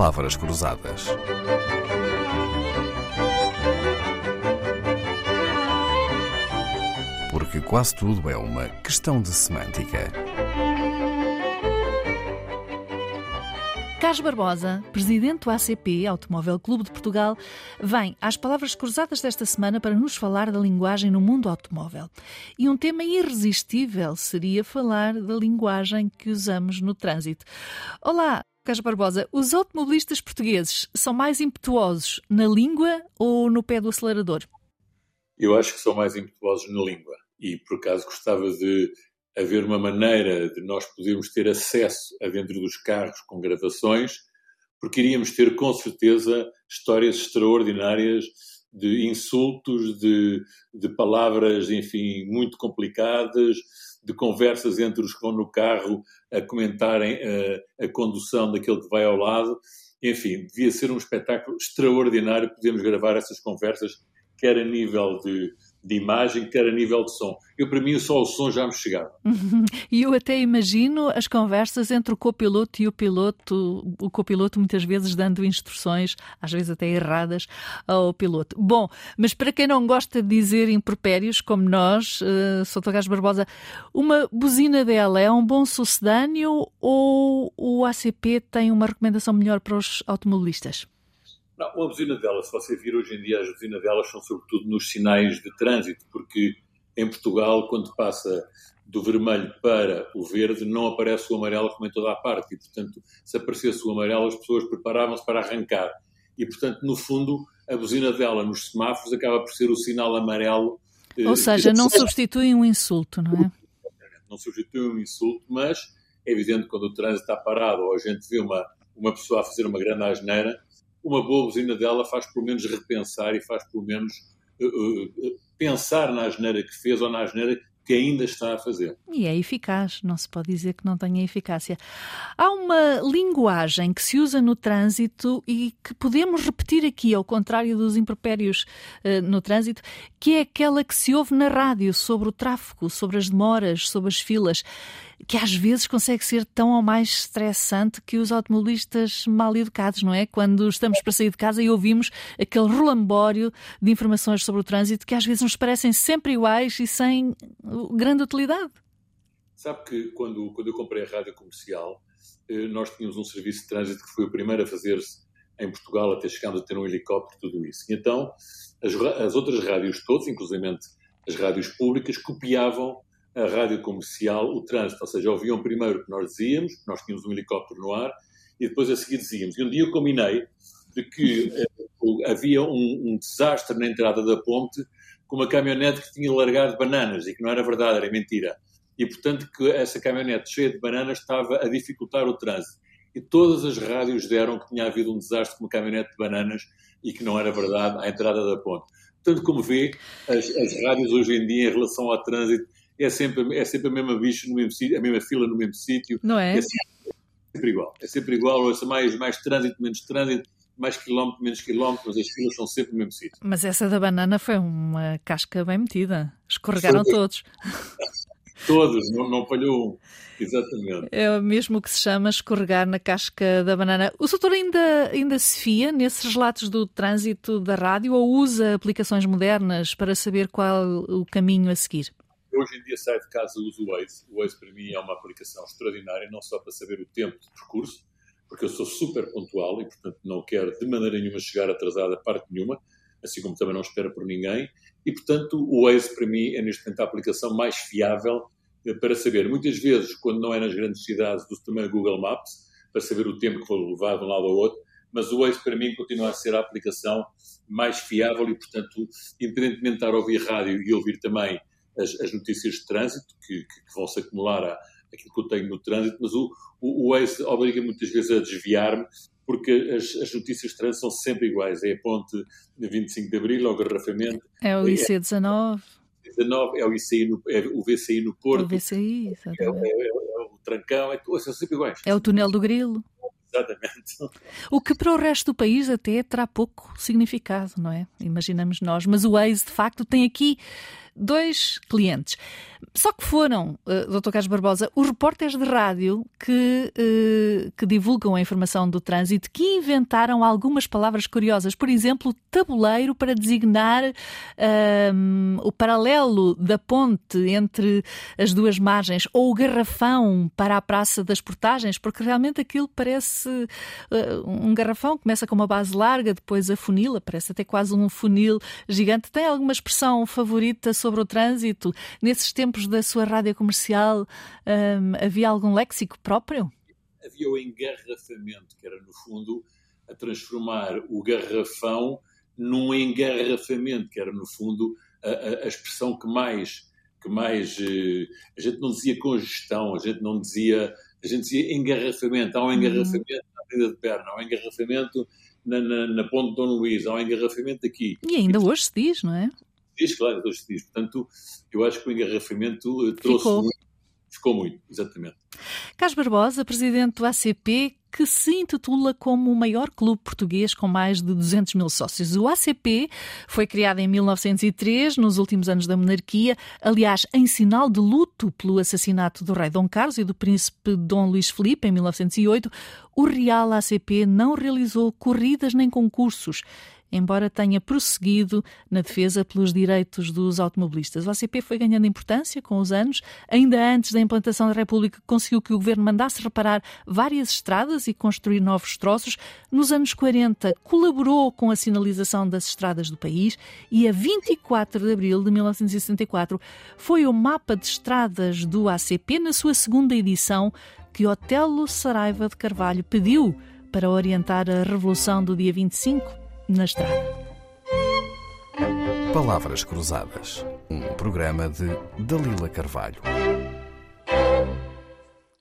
palavras cruzadas. Porque quase tudo é uma questão de semântica. Carlos Barbosa, presidente do ACP, Automóvel Clube de Portugal, vem às palavras cruzadas desta semana para nos falar da linguagem no mundo automóvel. E um tema irresistível seria falar da linguagem que usamos no trânsito. Olá, Carlos Barbosa, os automobilistas portugueses são mais impetuosos na língua ou no pé do acelerador? Eu acho que são mais impetuosos na língua e, por acaso, gostava de haver uma maneira de nós podermos ter acesso a dentro dos carros com gravações, porque iríamos ter com certeza histórias extraordinárias de insultos, de, de palavras, enfim, muito complicadas, de conversas entre os que vão no carro a comentarem a, a condução daquele que vai ao lado. Enfim, devia ser um espetáculo extraordinário. Podemos gravar essas conversas, quer a nível de, de imagem, quer a nível de som. Eu, para mim, só o som já me chegava. E eu até imagino as conversas entre o copiloto e o piloto, o copiloto muitas vezes dando instruções, às vezes até erradas, ao piloto. Bom, mas para quem não gosta de dizer impropérios, como nós, uh, Soutor Gás Barbosa, uma buzina dela é um bom sucedâneo ou o ACP tem uma recomendação melhor para os automobilistas? Não, a buzina dela, se você vir hoje em dia, as buzinas delas são sobretudo nos sinais de trânsito, porque em Portugal, quando passa do vermelho para o verde, não aparece o amarelo como em toda a parte. E, portanto, se aparecesse o amarelo, as pessoas preparavam-se para arrancar. E, portanto, no fundo, a buzina dela nos semáforos acaba por ser o sinal amarelo. Eh, Ou seja, não substitui um insulto, não é? Não substitui um insulto, mas é evidente que quando o trânsito está parado ou a gente vê uma, uma pessoa a fazer uma grande asneira, uma boa buzina dela faz pelo menos repensar e faz pelo menos uh, uh, pensar na asneira que fez ou na asneira que ainda está a fazer. E é eficaz, não se pode dizer que não tenha eficácia. Há uma linguagem que se usa no trânsito e que podemos repetir aqui, ao contrário dos impropérios uh, no trânsito, que é aquela que se ouve na rádio sobre o tráfego, sobre as demoras, sobre as filas que às vezes consegue ser tão ou mais estressante que os automobilistas mal educados, não é? Quando estamos para sair de casa e ouvimos aquele rolambório de informações sobre o trânsito que às vezes nos parecem sempre iguais e sem grande utilidade. Sabe que quando, quando eu comprei a rádio comercial, eh, nós tínhamos um serviço de trânsito que foi o primeiro a fazer-se em Portugal, até chegámos a ter um helicóptero, tudo isso. E então, as, as outras rádios todas, inclusive as rádios públicas, copiavam a rádio comercial o trânsito, ou seja, ouviam primeiro o que nós dizíamos, nós tínhamos um helicóptero no ar, e depois a seguir dizíamos. E um dia eu combinei de que eh, havia um, um, desastre na entrada da ponte com uma caminhonete que tinha largado bananas e que não era verdade, era mentira. E, portanto, que essa caminhonete cheia de bananas estava a dificultar o trânsito. E todas as rádios deram que tinha havido um desastre com uma caminhonete de bananas e que não era verdade à entrada da ponte. Portanto, como vê, as, as rádios hoje em dia, em relação ao trânsito, é sempre, é sempre a mesma bicho no mesmo sítio, a mesma fila no mesmo sítio. Não é? É sempre, igual. É sempre igual, ou mais, mais trânsito, menos trânsito, mais quilómetro, menos quilómetro, mas as filas são sempre no mesmo sítio. Mas essa da banana foi uma casca bem metida. Escorregaram todos. Todos, não, não falhou um. Exatamente. É mesmo o que se chama escorregar na casca da banana. O doutor ainda, ainda se fia nesses relatos do trânsito da rádio ou usa aplicações modernas para saber qual o caminho a seguir? Hoje em dia saio de casa e uso o Waze. O Waze para mim é uma aplicação extraordinária, não só para saber o tempo de percurso, porque eu sou super pontual e, portanto, não quero de maneira nenhuma chegar atrasado a parte nenhuma, assim como também não espero por ninguém. E, portanto, o Waze para mim é neste momento a aplicação mais fiável eh, para saber. Muitas vezes, quando não é nas grandes cidades, uso também o Google Maps para saber o tempo que vou levar de um lado ao outro mas o Waze para mim continua a ser a aplicação mais fiável e, portanto, independentemente de estar a ouvir rádio e ouvir também as, as notícias de trânsito que, que, que vão se acumular a, aquilo que eu tenho no trânsito, mas o, o, o Waze obriga muitas vezes a desviar-me porque as, as, notícias de trânsito são sempre iguais. É a ponte de 25 de Abril, é o garrafamento. É o IC19. É, 19, é o ICI no, é o VCI no Porto. O VCI, exatamente. É, é, é, é o Trancão, é, são sempre iguais. É o túnel do Grilo. Exatamente. O que para o resto do país até terá pouco significado, não é? Imaginamos nós. Mas o Waze, de facto, tem aqui dois clientes. Só que foram, uh, Dr. Carlos Barbosa, os repórteres de rádio que, uh, que divulgam a informação do trânsito que inventaram algumas palavras curiosas. Por exemplo, tabuleiro para designar uh, o paralelo da ponte entre as duas margens ou o garrafão para a Praça das Portagens, porque realmente aquilo parece uh, um garrafão, começa com uma base larga, depois a funila, parece até quase um funil gigante. Tem alguma expressão favorita sobre o trânsito nesses tempos? da sua rádio comercial um, havia algum léxico próprio? Havia o engarrafamento, que era, no fundo, a transformar o garrafão num engarrafamento, que era, no fundo, a, a, a expressão que mais. Que mais uh, a gente não dizia congestão, a gente não dizia. A gente dizia engarrafamento. Há um uhum. engarrafamento uhum. na Avenida de Perna, há um engarrafamento na, na, na Ponte de Dom Luís, há um engarrafamento aqui. E ainda hoje se diz, não é? Diz, claro, hoje se diz. Portanto, eu acho que o engarrafamento eh, trouxe ficou. muito. Ficou muito, exatamente. Carlos Barbosa, presidente do ACP, que se intitula como o maior clube português com mais de 200 mil sócios. O ACP foi criado em 1903, nos últimos anos da monarquia, aliás, em sinal de luto pelo assassinato do rei Dom Carlos e do príncipe Dom Luís Felipe em 1908. O Real ACP não realizou corridas nem concursos embora tenha prosseguido na defesa pelos direitos dos automobilistas. O ACP foi ganhando importância com os anos. Ainda antes da implantação da República, conseguiu que o governo mandasse reparar várias estradas e construir novos troços. Nos anos 40, colaborou com a sinalização das estradas do país e, a 24 de abril de 1964, foi o mapa de estradas do ACP, na sua segunda edição, que Otelo Saraiva de Carvalho pediu para orientar a revolução do dia 25 na estrada. Palavras Cruzadas, um programa de Dalila Carvalho.